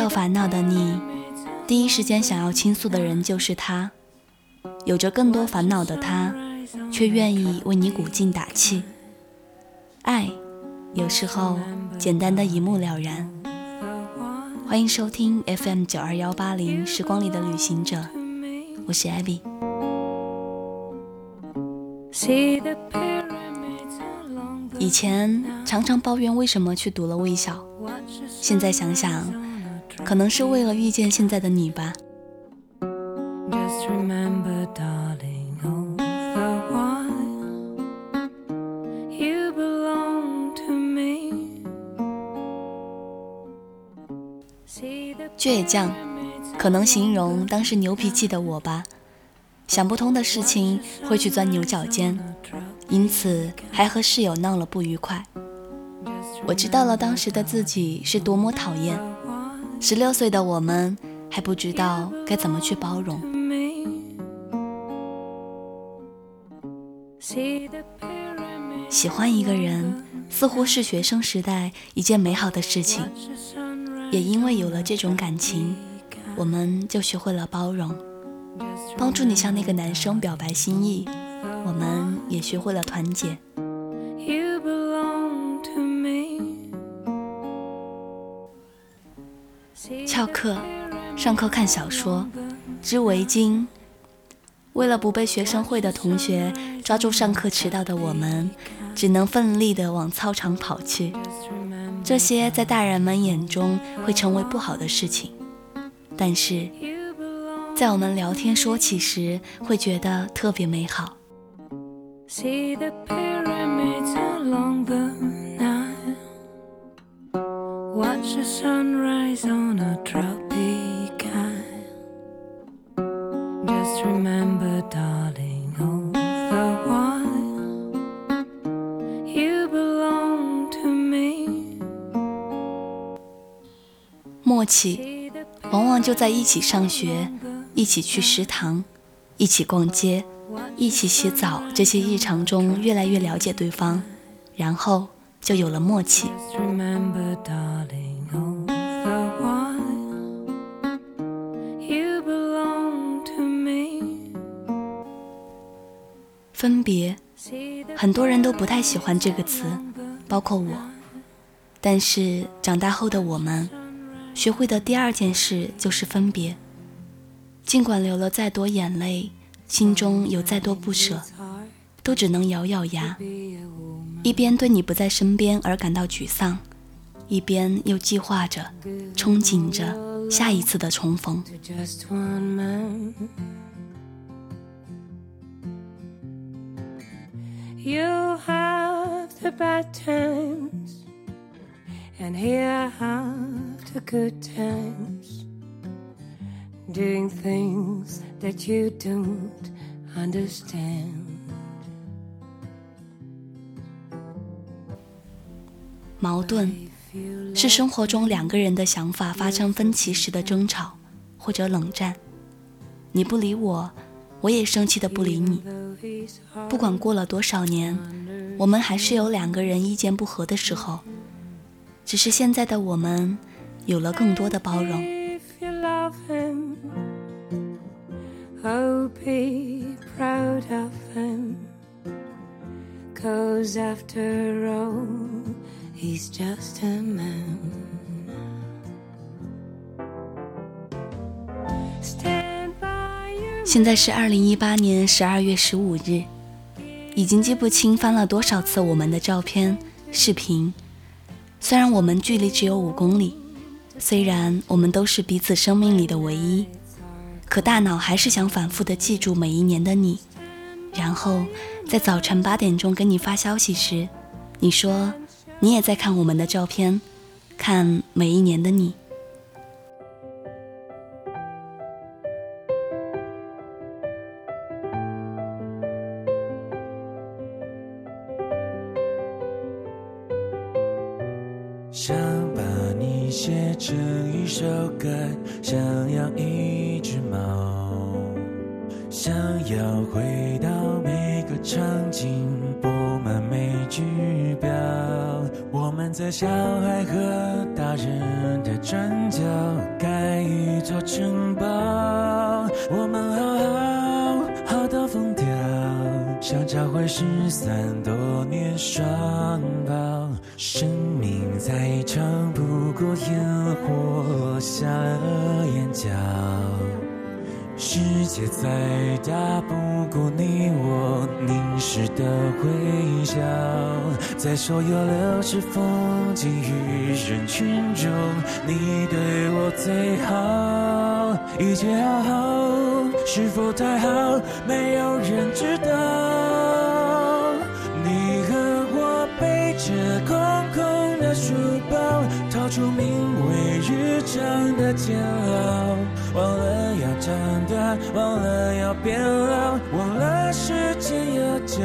到烦恼的你，第一时间想要倾诉的人就是他；有着更多烦恼的他，却愿意为你鼓劲打气。爱，有时候简单的一目了然。欢迎收听 FM 九二幺八零时光里的旅行者，我是 Abby。以前常常抱怨为什么去读了微小，现在想想，可能是为了遇见现在的你吧。Just remember, darling, all the while you belong to me. 倔强，可能形容当时牛脾气的我吧。想不通的事情会去钻牛角尖，因此还和室友闹了不愉快。我知道了当时的自己是多么讨厌。十六岁的我们还不知道该怎么去包容。喜欢一个人似乎是学生时代一件美好的事情，也因为有了这种感情，我们就学会了包容。帮助你向那个男生表白心意，我们也学会了团结。翘课，上课看小说，织围巾。为了不被学生会的同学抓住上课迟到的我们，只能奋力地往操场跑去。这些在大人们眼中会成为不好的事情，但是。在我们聊天说起时，会觉得特别美好。see the pyramid along the 默契，往往就在一起上学。一起去食堂，一起逛街，一起洗澡，这些日常中越来越了解对方，然后就有了默契。分别，很多人都不太喜欢这个词，包括我。但是长大后的我们，学会的第二件事就是分别。尽管流了再多眼泪，心中有再多不舍，都只能咬咬牙，一边对你不在身边而感到沮丧，一边又计划着、憧憬着下一次的重逢。Youhavethebadtimesandherehavethegoodtimes doing things that you don't understand 矛盾是生活中两个人的想法发生分歧时的争吵或者冷战你不理我我也生气的不理你不管过了多少年我们还是有两个人意见不合的时候只是现在的我们有了更多的包容 be proud of him. Cause after all, he's just a man. 现在是二零一八年十二月十五日，已经记不清翻了多少次我们的照片、视频。虽然我们距离只有五公里，虽然我们都是彼此生命里的唯一。可大脑还是想反复的记住每一年的你，然后在早晨八点钟给你发消息时，你说你也在看我们的照片，看每一年的你。想把你写成一首歌，想养一只猫，想要回到每个场景，布满每句表。我们在小孩和大人的转角，盖一座城堡。想找回失散多年双胞。生命再长不过烟火下了眼角。世界再大不过你我凝视的微笑，在所有流逝风景与人群中，你对我最好。一切好好，是否太好？没有人知道。你和我背着空空的书包，逃出名为日常的煎熬，忘了要长大，忘了要变老，忘了时间有脚。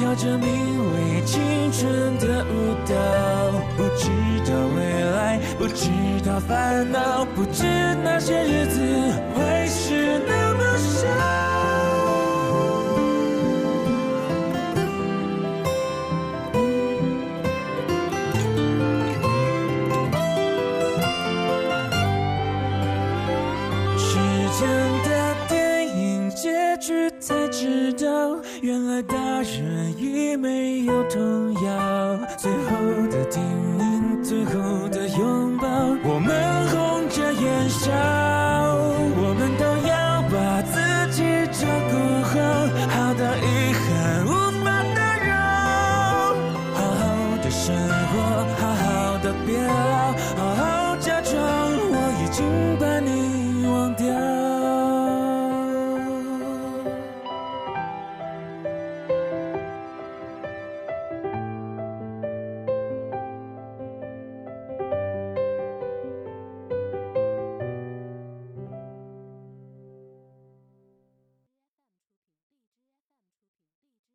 跳着名为青春的舞蹈，不知道未来，不知道烦恼，不知那些日子会是那么少。已没有童谣最后的叮咛最后的拥抱我们红着眼笑